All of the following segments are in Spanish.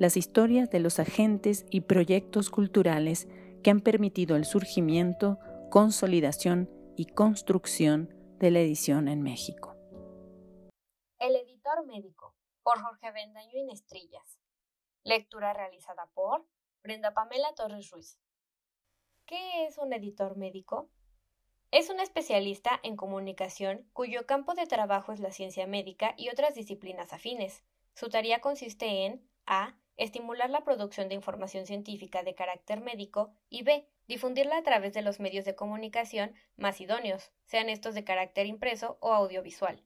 las historias de los agentes y proyectos culturales que han permitido el surgimiento, consolidación y construcción de la edición en México. El editor médico, por Jorge Bendaño Inestrillas. Lectura realizada por Brenda Pamela Torres Ruiz. ¿Qué es un editor médico? Es un especialista en comunicación cuyo campo de trabajo es la ciencia médica y otras disciplinas afines. Su tarea consiste en a estimular la producción de información científica de carácter médico y b. difundirla a través de los medios de comunicación más idóneos, sean estos de carácter impreso o audiovisual.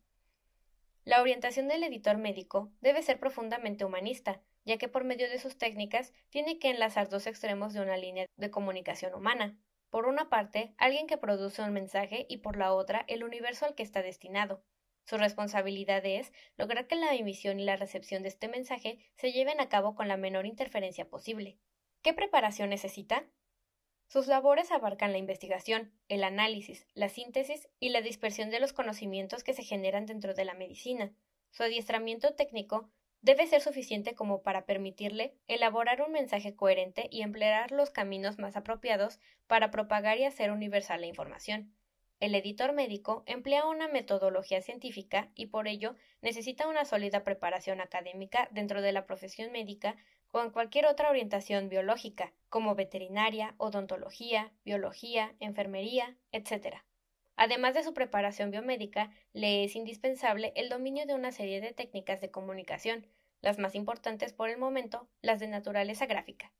La orientación del editor médico debe ser profundamente humanista, ya que por medio de sus técnicas tiene que enlazar dos extremos de una línea de comunicación humana. Por una parte, alguien que produce un mensaje y por la otra, el universo al que está destinado. Su responsabilidad es lograr que la emisión y la recepción de este mensaje se lleven a cabo con la menor interferencia posible. ¿Qué preparación necesita? Sus labores abarcan la investigación, el análisis, la síntesis y la dispersión de los conocimientos que se generan dentro de la medicina. Su adiestramiento técnico debe ser suficiente como para permitirle elaborar un mensaje coherente y emplear los caminos más apropiados para propagar y hacer universal la información. El editor médico emplea una metodología científica y por ello necesita una sólida preparación académica dentro de la profesión médica o en cualquier otra orientación biológica, como veterinaria, odontología, biología, enfermería, etc. Además de su preparación biomédica, le es indispensable el dominio de una serie de técnicas de comunicación, las más importantes por el momento, las de naturaleza gráfica.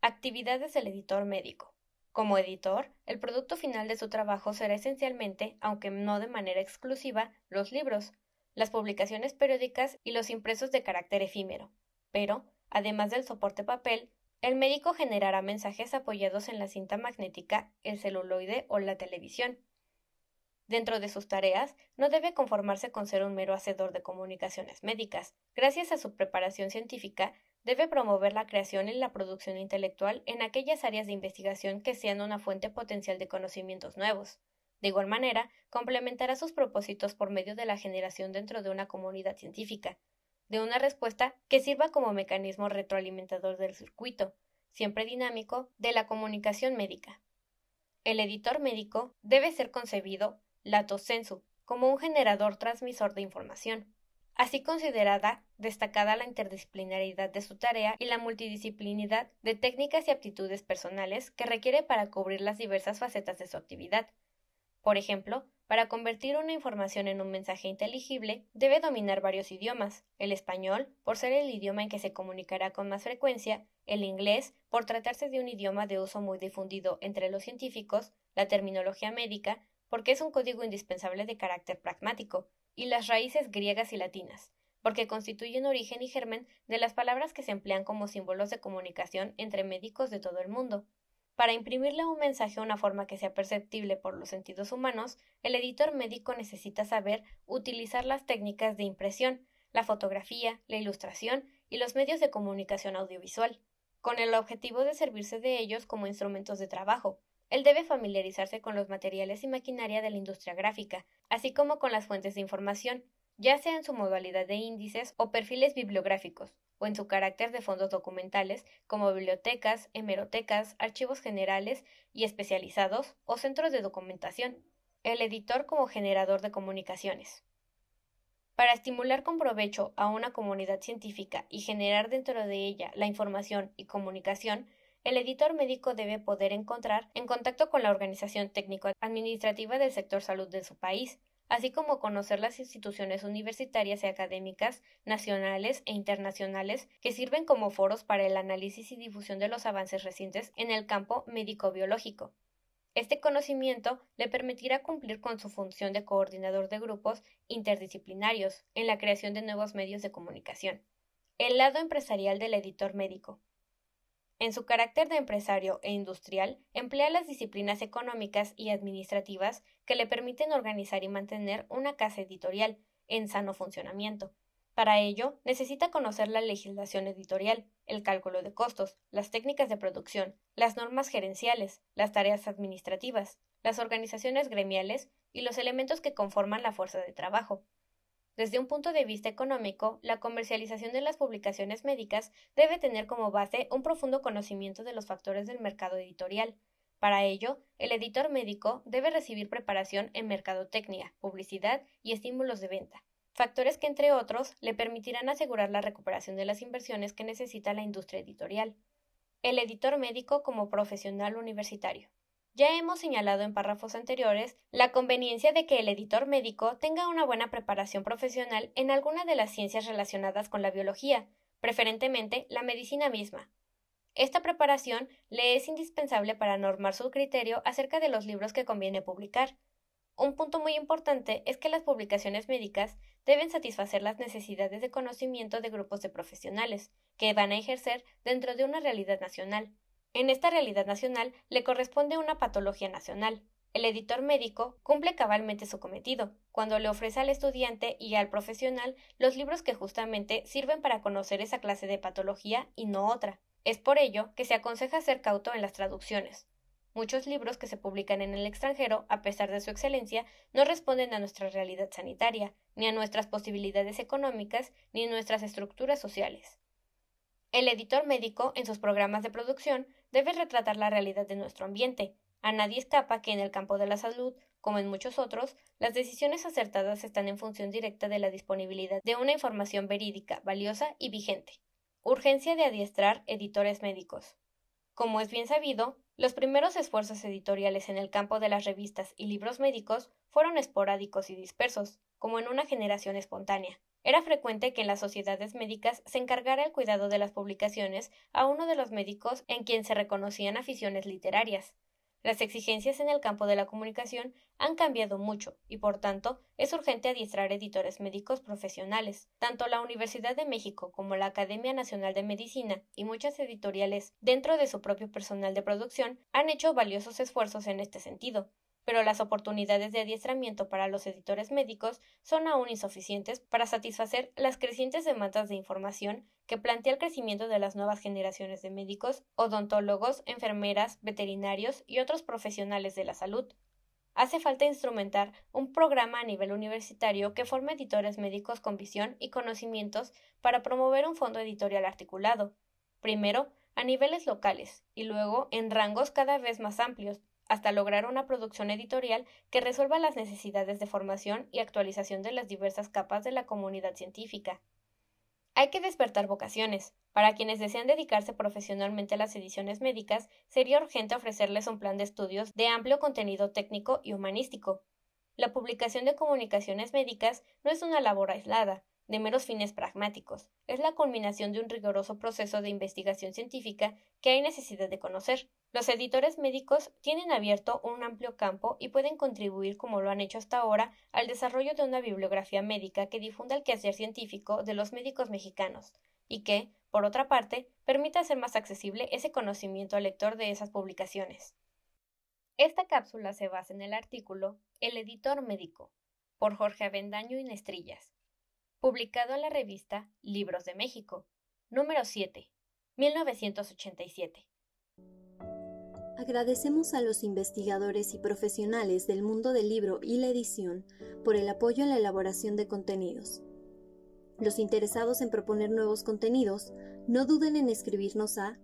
Actividades del editor médico. Como editor, el producto final de su trabajo será esencialmente, aunque no de manera exclusiva, los libros, las publicaciones periódicas y los impresos de carácter efímero. Pero, además del soporte papel, el médico generará mensajes apoyados en la cinta magnética, el celuloide o la televisión. Dentro de sus tareas, no debe conformarse con ser un mero hacedor de comunicaciones médicas. Gracias a su preparación científica, Debe promover la creación y la producción intelectual en aquellas áreas de investigación que sean una fuente potencial de conocimientos nuevos. De igual manera, complementará sus propósitos por medio de la generación dentro de una comunidad científica, de una respuesta que sirva como mecanismo retroalimentador del circuito, siempre dinámico, de la comunicación médica. El editor médico debe ser concebido, lato sensu, como un generador transmisor de información así considerada destacada la interdisciplinaridad de su tarea y la multidisciplinidad de técnicas y aptitudes personales que requiere para cubrir las diversas facetas de su actividad. Por ejemplo, para convertir una información en un mensaje inteligible, debe dominar varios idiomas, el español, por ser el idioma en que se comunicará con más frecuencia, el inglés, por tratarse de un idioma de uso muy difundido entre los científicos, la terminología médica, porque es un código indispensable de carácter pragmático, y las raíces griegas y latinas, porque constituyen origen y germen de las palabras que se emplean como símbolos de comunicación entre médicos de todo el mundo. Para imprimirle un mensaje a una forma que sea perceptible por los sentidos humanos, el editor médico necesita saber utilizar las técnicas de impresión, la fotografía, la ilustración y los medios de comunicación audiovisual, con el objetivo de servirse de ellos como instrumentos de trabajo, él debe familiarizarse con los materiales y maquinaria de la industria gráfica, así como con las fuentes de información, ya sea en su modalidad de índices o perfiles bibliográficos, o en su carácter de fondos documentales, como bibliotecas, hemerotecas, archivos generales y especializados o centros de documentación. El editor como generador de comunicaciones. Para estimular con provecho a una comunidad científica y generar dentro de ella la información y comunicación, el editor médico debe poder encontrar en contacto con la organización técnico-administrativa del sector salud de su país, así como conocer las instituciones universitarias y académicas nacionales e internacionales que sirven como foros para el análisis y difusión de los avances recientes en el campo médico-biológico. Este conocimiento le permitirá cumplir con su función de coordinador de grupos interdisciplinarios en la creación de nuevos medios de comunicación. El lado empresarial del editor médico. En su carácter de empresario e industrial, emplea las disciplinas económicas y administrativas que le permiten organizar y mantener una casa editorial en sano funcionamiento. Para ello, necesita conocer la legislación editorial, el cálculo de costos, las técnicas de producción, las normas gerenciales, las tareas administrativas, las organizaciones gremiales y los elementos que conforman la fuerza de trabajo. Desde un punto de vista económico, la comercialización de las publicaciones médicas debe tener como base un profundo conocimiento de los factores del mercado editorial. Para ello, el editor médico debe recibir preparación en mercadotecnia, publicidad y estímulos de venta factores que, entre otros, le permitirán asegurar la recuperación de las inversiones que necesita la industria editorial. El editor médico como profesional universitario. Ya hemos señalado en párrafos anteriores la conveniencia de que el editor médico tenga una buena preparación profesional en alguna de las ciencias relacionadas con la biología, preferentemente la medicina misma. Esta preparación le es indispensable para normar su criterio acerca de los libros que conviene publicar, un punto muy importante es que las publicaciones médicas deben satisfacer las necesidades de conocimiento de grupos de profesionales que van a ejercer dentro de una realidad nacional. En esta realidad nacional le corresponde una patología nacional. El editor médico cumple cabalmente su cometido cuando le ofrece al estudiante y al profesional los libros que justamente sirven para conocer esa clase de patología y no otra. Es por ello que se aconseja ser cauto en las traducciones, Muchos libros que se publican en el extranjero, a pesar de su excelencia, no responden a nuestra realidad sanitaria, ni a nuestras posibilidades económicas, ni a nuestras estructuras sociales. El editor médico, en sus programas de producción, debe retratar la realidad de nuestro ambiente. A nadie escapa que en el campo de la salud, como en muchos otros, las decisiones acertadas están en función directa de la disponibilidad de una información verídica, valiosa y vigente. Urgencia de adiestrar editores médicos. Como es bien sabido, los primeros esfuerzos editoriales en el campo de las revistas y libros médicos fueron esporádicos y dispersos, como en una generación espontánea. Era frecuente que en las sociedades médicas se encargara el cuidado de las publicaciones a uno de los médicos en quien se reconocían aficiones literarias. Las exigencias en el campo de la comunicación han cambiado mucho y, por tanto, es urgente adiestrar editores médicos profesionales. Tanto la Universidad de México como la Academia Nacional de Medicina y muchas editoriales dentro de su propio personal de producción han hecho valiosos esfuerzos en este sentido pero las oportunidades de adiestramiento para los editores médicos son aún insuficientes para satisfacer las crecientes demandas de información que plantea el crecimiento de las nuevas generaciones de médicos, odontólogos, enfermeras, veterinarios y otros profesionales de la salud. Hace falta instrumentar un programa a nivel universitario que forme editores médicos con visión y conocimientos para promover un fondo editorial articulado, primero a niveles locales y luego en rangos cada vez más amplios, hasta lograr una producción editorial que resuelva las necesidades de formación y actualización de las diversas capas de la comunidad científica. Hay que despertar vocaciones. Para quienes desean dedicarse profesionalmente a las ediciones médicas, sería urgente ofrecerles un plan de estudios de amplio contenido técnico y humanístico. La publicación de comunicaciones médicas no es una labor aislada, de meros fines pragmáticos, es la culminación de un riguroso proceso de investigación científica que hay necesidad de conocer. Los editores médicos tienen abierto un amplio campo y pueden contribuir, como lo han hecho hasta ahora, al desarrollo de una bibliografía médica que difunda el quehacer científico de los médicos mexicanos y que, por otra parte, permita hacer más accesible ese conocimiento al lector de esas publicaciones. Esta cápsula se basa en el artículo El editor médico, por Jorge Avendaño y Nestrillas, publicado en la revista Libros de México, número 7, 1987. Agradecemos a los investigadores y profesionales del mundo del libro y la edición por el apoyo en la elaboración de contenidos. Los interesados en proponer nuevos contenidos, no duden en escribirnos a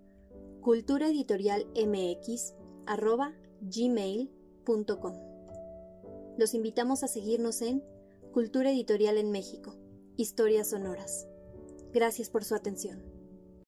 culturaeditorialmx.gmail.com. Los invitamos a seguirnos en Cultura Editorial en México Historias Sonoras. Gracias por su atención.